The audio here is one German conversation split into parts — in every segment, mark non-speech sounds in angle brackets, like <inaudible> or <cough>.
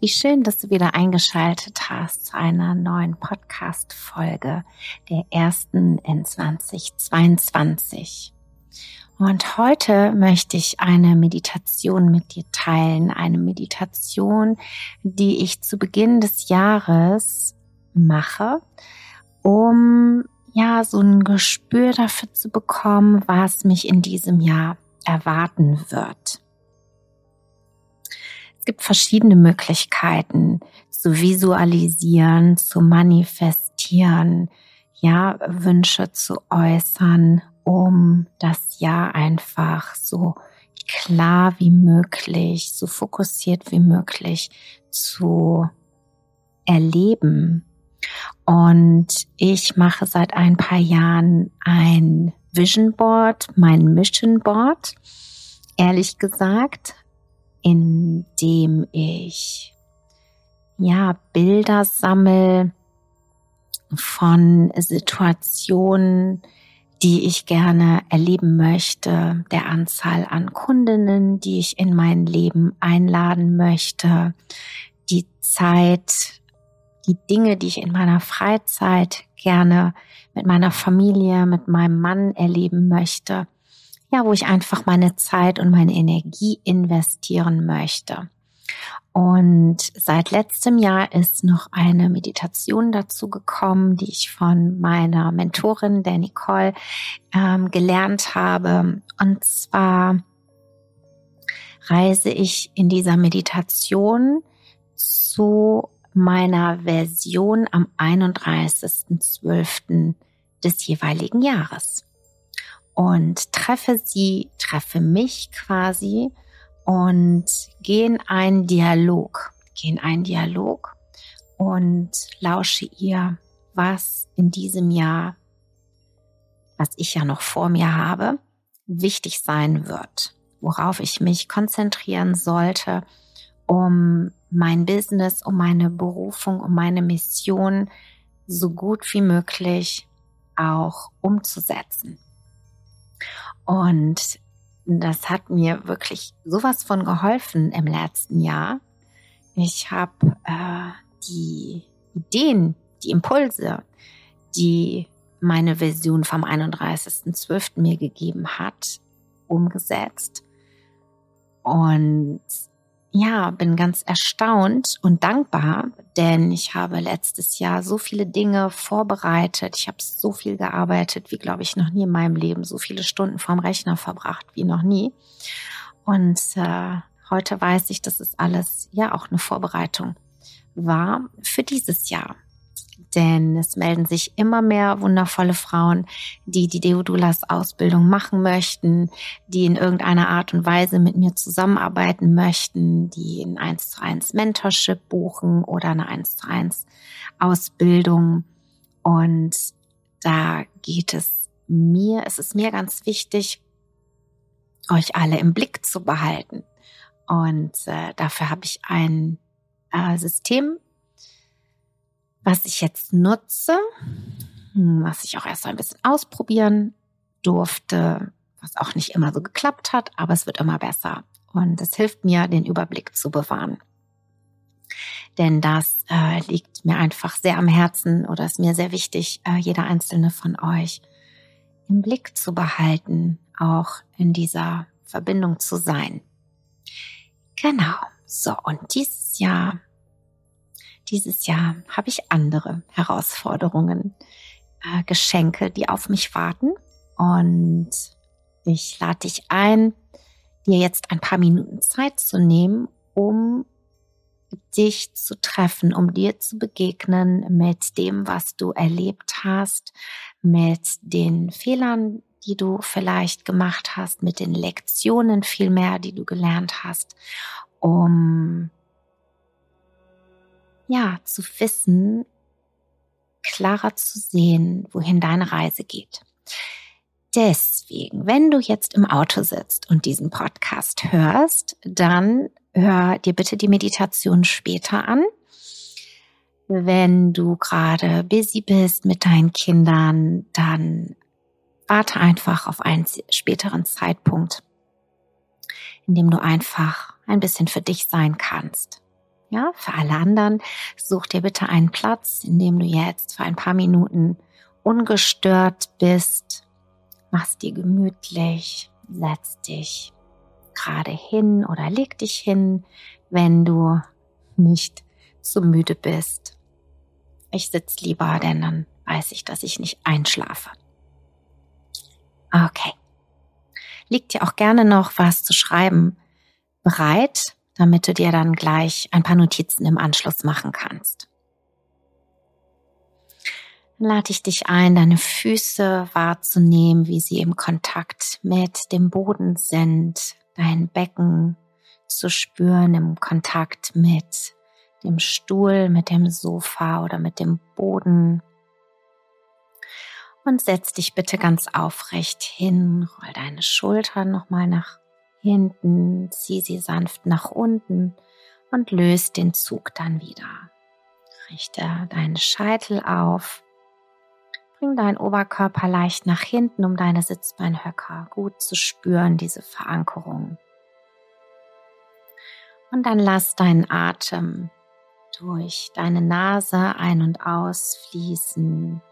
Wie schön, dass du wieder eingeschaltet hast zu einer neuen Podcast-Folge der ersten in 2022. Und heute möchte ich eine Meditation mit dir teilen. Eine Meditation, die ich zu Beginn des Jahres mache, um ja so ein Gespür dafür zu bekommen, was mich in diesem Jahr erwarten wird. Es gibt verschiedene Möglichkeiten zu visualisieren, zu manifestieren, ja, Wünsche zu äußern, um das Jahr einfach so klar wie möglich, so fokussiert wie möglich zu erleben. Und ich mache seit ein paar Jahren ein Vision Board, mein Mission Board, ehrlich gesagt, in dem ich ja Bilder sammel von Situationen, die ich gerne erleben möchte, der Anzahl an Kundinnen, die ich in mein Leben einladen möchte, die Zeit, die Dinge, die ich in meiner Freizeit gerne mit meiner Familie, mit meinem Mann erleben möchte ja, wo ich einfach meine Zeit und meine Energie investieren möchte. Und seit letztem Jahr ist noch eine Meditation dazu gekommen, die ich von meiner Mentorin, der Nicole, ähm, gelernt habe. Und zwar reise ich in dieser Meditation zu meiner Version am 31.12. des jeweiligen Jahres und treffe sie, treffe mich quasi und gehe in einen Dialog, gehe in einen Dialog und lausche ihr, was in diesem Jahr, was ich ja noch vor mir habe, wichtig sein wird, worauf ich mich konzentrieren sollte, um mein Business, um meine Berufung, um meine Mission so gut wie möglich auch umzusetzen. Und das hat mir wirklich sowas von geholfen im letzten Jahr. Ich habe äh, die Ideen, die Impulse, die meine Version vom 31.12. mir gegeben hat, umgesetzt. Und ja, bin ganz erstaunt und dankbar, denn ich habe letztes Jahr so viele Dinge vorbereitet. Ich habe so viel gearbeitet, wie glaube ich noch nie in meinem Leben, so viele Stunden vorm Rechner verbracht wie noch nie. Und äh, heute weiß ich, dass es alles ja auch eine Vorbereitung war für dieses Jahr denn es melden sich immer mehr wundervolle Frauen, die die Deodulas Ausbildung machen möchten, die in irgendeiner Art und Weise mit mir zusammenarbeiten möchten, die ein 1 zu 1 Mentorship buchen oder eine 1 zu 1 Ausbildung. Und da geht es mir, es ist mir ganz wichtig, euch alle im Blick zu behalten. Und äh, dafür habe ich ein äh, System was ich jetzt nutze, hm, was ich auch erst ein bisschen ausprobieren durfte, was auch nicht immer so geklappt hat, aber es wird immer besser. Und es hilft mir, den Überblick zu bewahren. Denn das äh, liegt mir einfach sehr am Herzen oder ist mir sehr wichtig, äh, jeder einzelne von euch im Blick zu behalten, auch in dieser Verbindung zu sein. Genau. So, und dieses Jahr dieses Jahr habe ich andere Herausforderungen, äh, Geschenke, die auf mich warten. Und ich lade dich ein, dir jetzt ein paar Minuten Zeit zu nehmen, um dich zu treffen, um dir zu begegnen mit dem, was du erlebt hast, mit den Fehlern, die du vielleicht gemacht hast, mit den Lektionen vielmehr, die du gelernt hast, um ja zu wissen, klarer zu sehen, wohin deine Reise geht. Deswegen, wenn du jetzt im Auto sitzt und diesen Podcast hörst, dann hör dir bitte die Meditation später an. Wenn du gerade busy bist mit deinen Kindern, dann warte einfach auf einen späteren Zeitpunkt, in dem du einfach ein bisschen für dich sein kannst. Ja, für alle anderen such dir bitte einen Platz, in dem du jetzt für ein paar Minuten ungestört bist Mach's dir gemütlich, setz dich gerade hin oder leg dich hin, wenn du nicht zu müde bist. Ich sitz lieber, denn dann weiß ich, dass ich nicht einschlafe. Okay. Liegt dir auch gerne noch was zu schreiben bereit, damit du dir dann gleich ein paar Notizen im Anschluss machen kannst lade ich dich ein, deine Füße wahrzunehmen, wie sie im Kontakt mit dem Boden sind, dein Becken zu spüren im Kontakt mit dem Stuhl, mit dem Sofa oder mit dem Boden. Und setz dich bitte ganz aufrecht hin, roll deine Schultern nochmal nach hinten, zieh sie sanft nach unten und löst den Zug dann wieder. Richte deinen Scheitel auf Bring deinen Oberkörper leicht nach hinten, um deine Sitzbeinhöcker gut zu spüren, diese Verankerung. Und dann lass deinen Atem durch deine Nase ein- und ausfließen,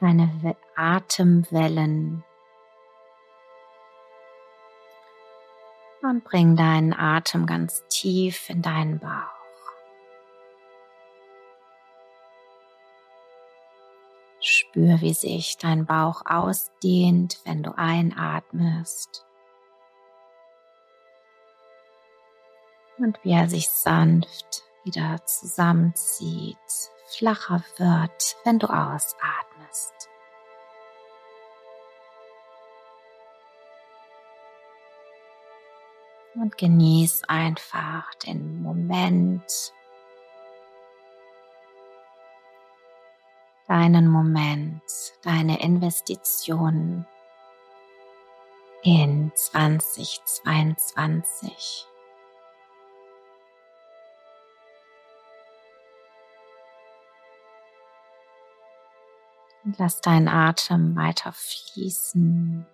deine Atemwellen. Und bring deinen Atem ganz tief in deinen Bauch. Spür, wie sich dein Bauch ausdehnt, wenn du einatmest. Und wie er sich sanft wieder zusammenzieht, flacher wird, wenn du ausatmest. Und genieß einfach den Moment, deinen Moment, deine Investitionen in 2022. Und lass deinen Atem weiter fließen.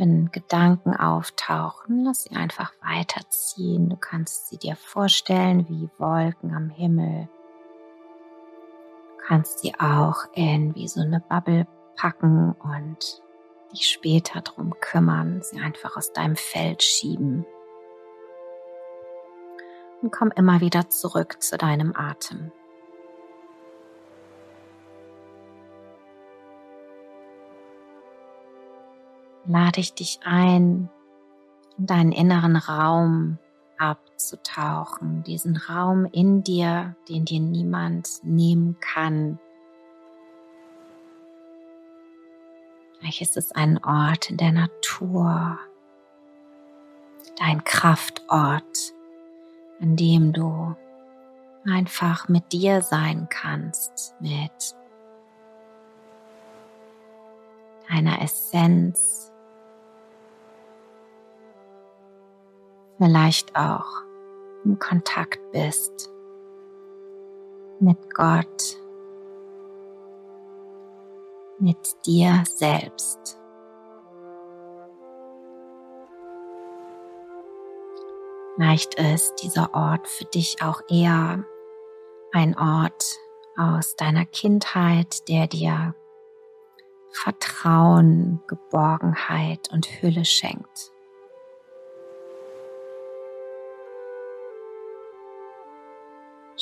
Wenn Gedanken auftauchen, lass sie einfach weiterziehen. Du kannst sie dir vorstellen wie Wolken am Himmel. Du kannst sie auch in wie so eine Bubble packen und dich später drum kümmern, sie einfach aus deinem Feld schieben. Und komm immer wieder zurück zu deinem Atem. Lade ich dich ein, in deinen inneren Raum abzutauchen, diesen Raum in dir, den dir niemand nehmen kann. Vielleicht ist es ein Ort in der Natur, dein Kraftort, an dem du einfach mit dir sein kannst, mit deiner Essenz, vielleicht auch im Kontakt bist mit Gott, mit dir selbst. Vielleicht ist dieser Ort für dich auch eher ein Ort aus deiner Kindheit, der dir Vertrauen, Geborgenheit und Hülle schenkt.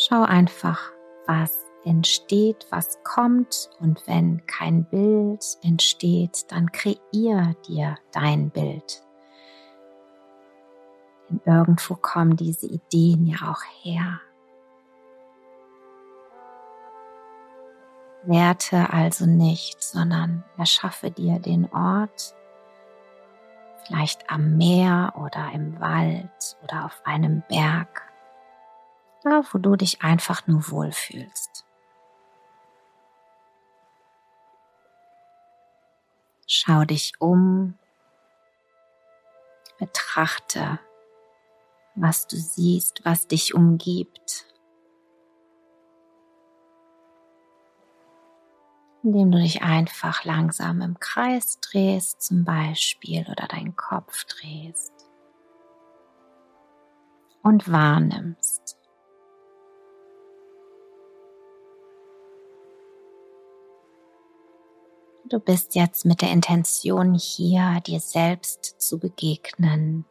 Schau einfach, was entsteht, was kommt und wenn kein Bild entsteht, dann kreier dir dein Bild. Denn irgendwo kommen diese Ideen ja auch her. Werte also nicht, sondern erschaffe dir den Ort, vielleicht am Meer oder im Wald oder auf einem Berg, da wo du dich einfach nur wohlfühlst. Schau dich um, betrachte, was du siehst, was dich umgibt. Indem du dich einfach langsam im Kreis drehst zum Beispiel oder deinen Kopf drehst und wahrnimmst. Du bist jetzt mit der Intention hier, dir selbst zu begegnen,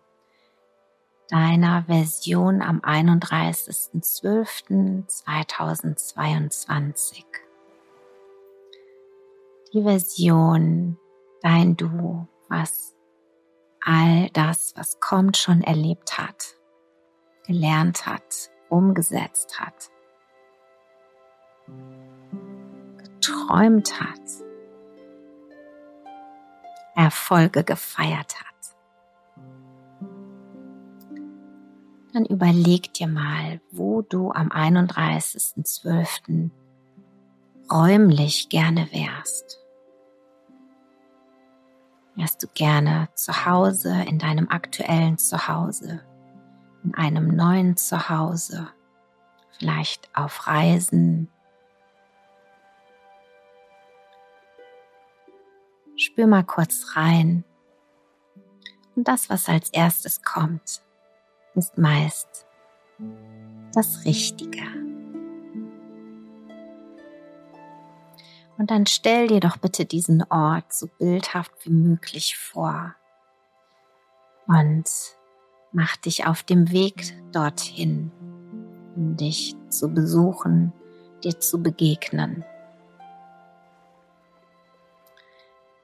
deiner Version am 31.12.2022. Die Version, dein Du, was all das, was kommt, schon erlebt hat, gelernt hat, umgesetzt hat, geträumt hat Erfolge gefeiert hat. Dann überleg dir mal, wo du am 31.12. räumlich gerne wärst. Wärst du gerne zu Hause, in deinem aktuellen Zuhause, in einem neuen Zuhause, vielleicht auf Reisen, Spür mal kurz rein. Und das, was als erstes kommt, ist meist das Richtige. Und dann stell dir doch bitte diesen Ort so bildhaft wie möglich vor und mach dich auf dem Weg dorthin, um dich zu besuchen, dir zu begegnen.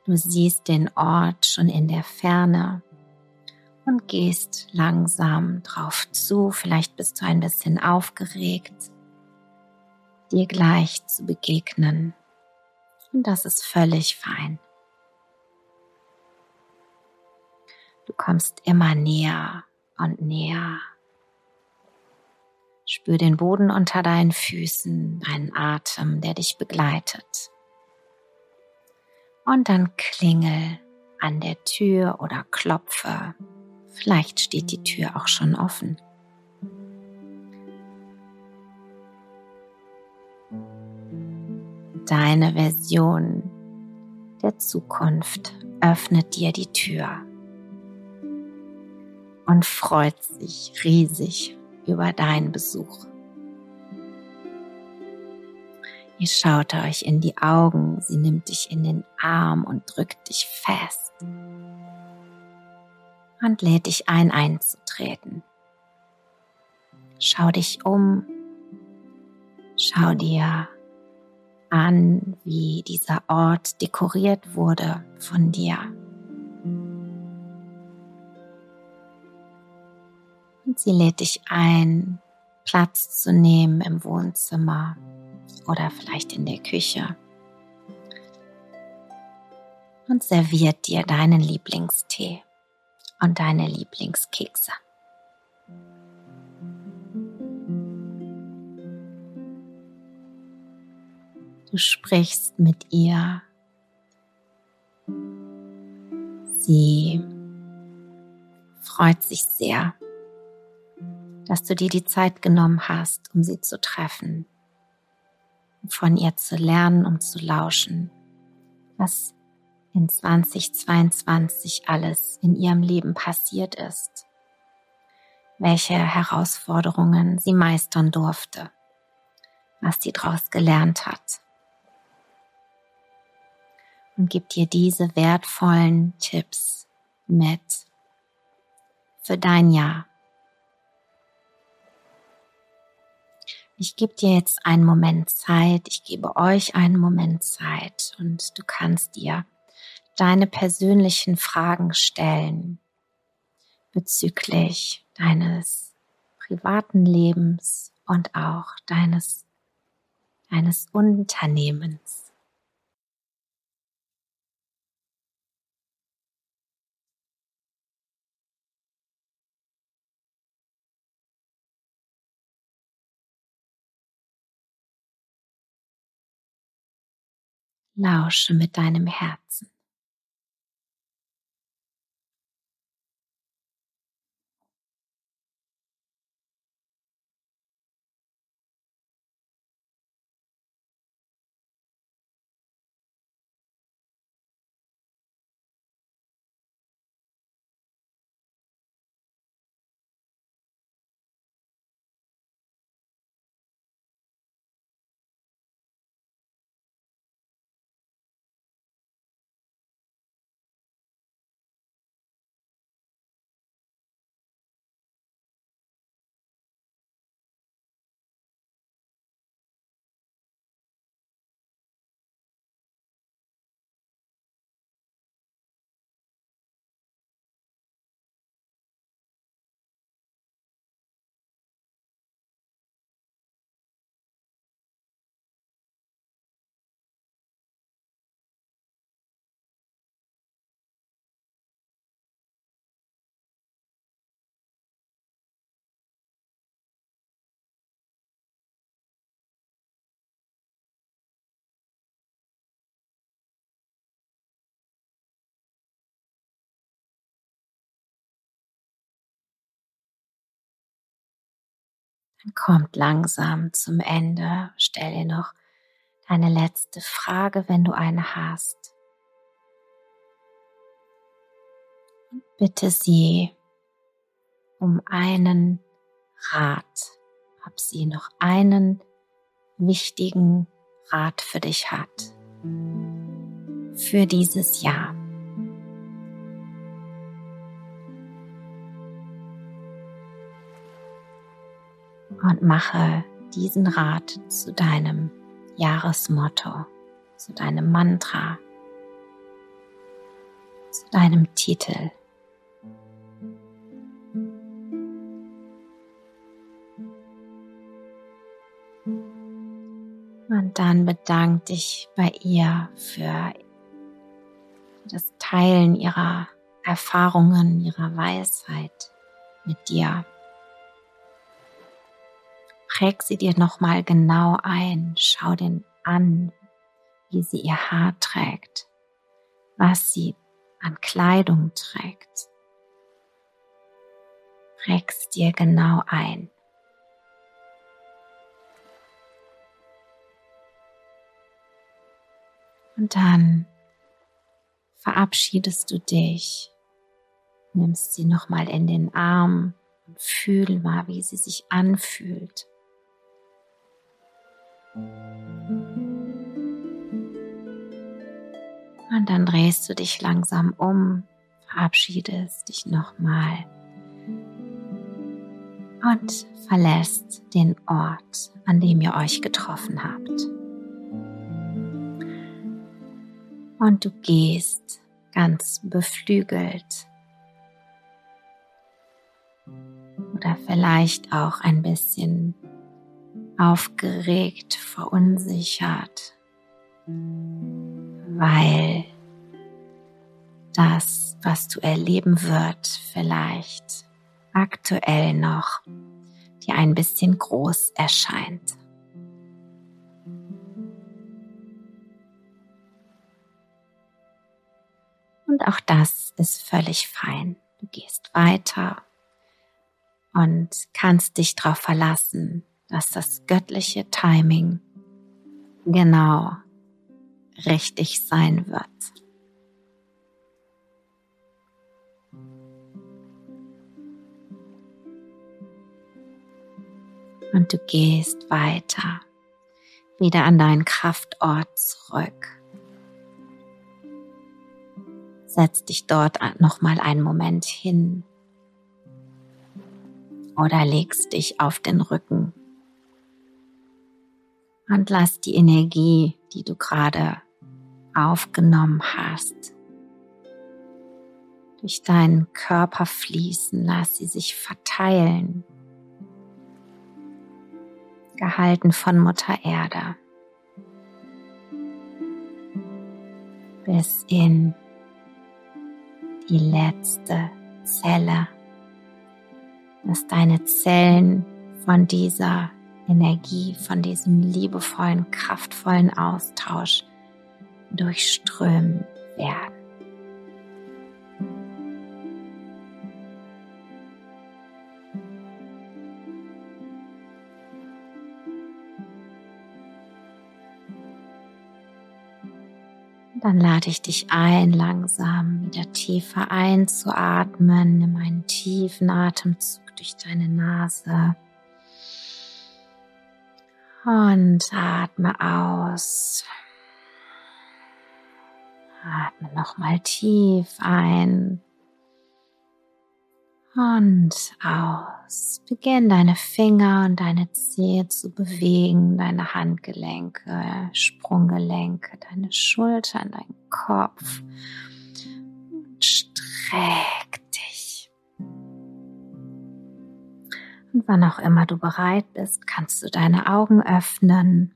Du siehst den Ort schon in der Ferne und gehst langsam drauf zu. Vielleicht bist du ein bisschen aufgeregt, dir gleich zu begegnen. Und das ist völlig fein. Du kommst immer näher und näher. Spür den Boden unter deinen Füßen, deinen Atem, der dich begleitet und dann klingel an der Tür oder klopfe. Vielleicht steht die Tür auch schon offen. Deine Version der Zukunft öffnet dir die Tür und freut sich riesig über deinen Besuch. Ihr schaut euch in die Augen, sie nimmt dich in den Arm und drückt dich fest und lädt dich ein, einzutreten. Schau dich um, schau dir an, wie dieser Ort dekoriert wurde von dir. Und sie lädt dich ein, Platz zu nehmen im Wohnzimmer oder vielleicht in der Küche und serviert dir deinen Lieblingstee und deine Lieblingskekse. Du sprichst mit ihr. Sie freut sich sehr, dass du dir die Zeit genommen hast, um sie zu treffen von ihr zu lernen, um zu lauschen, was in 2022 alles in ihrem Leben passiert ist, welche Herausforderungen sie meistern durfte, was sie daraus gelernt hat. und gib dir diese wertvollen Tipps mit für dein Jahr. Ich gebe dir jetzt einen Moment Zeit, ich gebe euch einen Moment Zeit und du kannst dir deine persönlichen Fragen stellen bezüglich deines privaten Lebens und auch deines, deines Unternehmens. Lausche mit deinem Herzen. Kommt langsam zum Ende. Stell dir noch deine letzte Frage, wenn du eine hast. Und bitte sie um einen Rat, ob sie noch einen wichtigen Rat für dich hat. Für dieses Jahr. Und mache diesen Rat zu deinem Jahresmotto, zu deinem Mantra, zu deinem Titel. Und dann bedank dich bei ihr für das Teilen ihrer Erfahrungen, ihrer Weisheit mit dir. Präg sie dir nochmal genau ein. Schau den an, wie sie ihr Haar trägt, was sie an Kleidung trägt. Präg sie dir genau ein. Und dann verabschiedest du dich, nimmst sie nochmal in den Arm und fühl mal, wie sie sich anfühlt. Und dann drehst du dich langsam um, verabschiedest dich nochmal und verlässt den Ort, an dem ihr euch getroffen habt. Und du gehst ganz beflügelt oder vielleicht auch ein bisschen aufgeregt, verunsichert, weil das, was du erleben wird, vielleicht aktuell noch dir ein bisschen groß erscheint. Und auch das ist völlig fein. Du gehst weiter und kannst dich darauf verlassen, dass das göttliche Timing genau richtig sein wird. Und du gehst weiter, wieder an deinen Kraftort zurück. Setz dich dort noch mal einen Moment hin oder legst dich auf den Rücken und lass die Energie, die du gerade aufgenommen hast, durch deinen Körper fließen, lass sie sich verteilen, gehalten von Mutter Erde, bis in die letzte Zelle, dass deine Zellen von dieser Energie, von diesem liebevollen, kraftvollen Austausch durchströmen werden. Dann lade ich dich ein, langsam wieder tiefer einzuatmen. Nimm einen tiefen Atemzug durch deine Nase. Und atme aus. Atme nochmal tief ein und aus. Beginn deine Finger und deine Zehe zu bewegen, deine Handgelenke, Sprunggelenke, deine Schultern, dein Kopf. Und streck Und wann auch immer du bereit bist, kannst du deine Augen öffnen,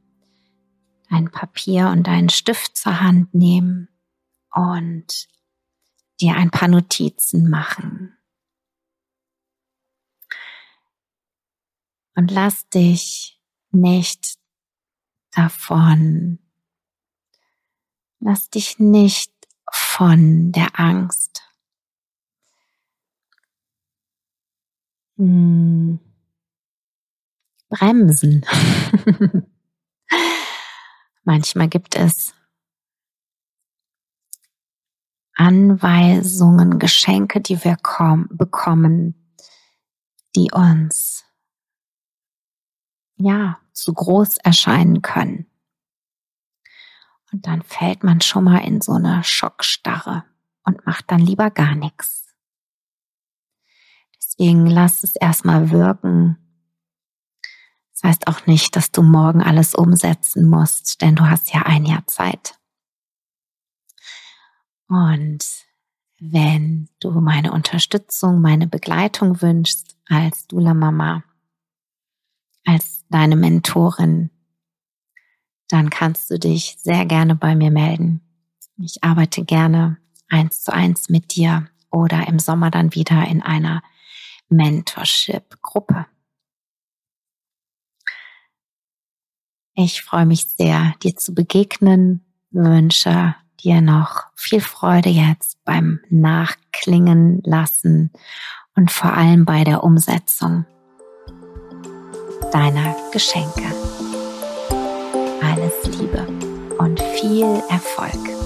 dein Papier und deinen Stift zur Hand nehmen und dir ein paar Notizen machen. Und lass dich nicht davon, lass dich nicht von der Angst hm, bremsen. <laughs> Manchmal gibt es Anweisungen, Geschenke, die wir bekommen, die uns ja, zu groß erscheinen können. Und dann fällt man schon mal in so eine Schockstarre und macht dann lieber gar nichts. Deswegen lass es erstmal wirken. Das heißt auch nicht, dass du morgen alles umsetzen musst, denn du hast ja ein Jahr Zeit. Und wenn du meine Unterstützung, meine Begleitung wünschst als Dula Mama, als deine Mentorin, dann kannst du dich sehr gerne bei mir melden. Ich arbeite gerne eins zu eins mit dir oder im Sommer dann wieder in einer Mentorship-Gruppe. Ich freue mich sehr, dir zu begegnen, wünsche dir noch viel Freude jetzt beim Nachklingen lassen und vor allem bei der Umsetzung deiner Geschenke. Alles Liebe und viel Erfolg.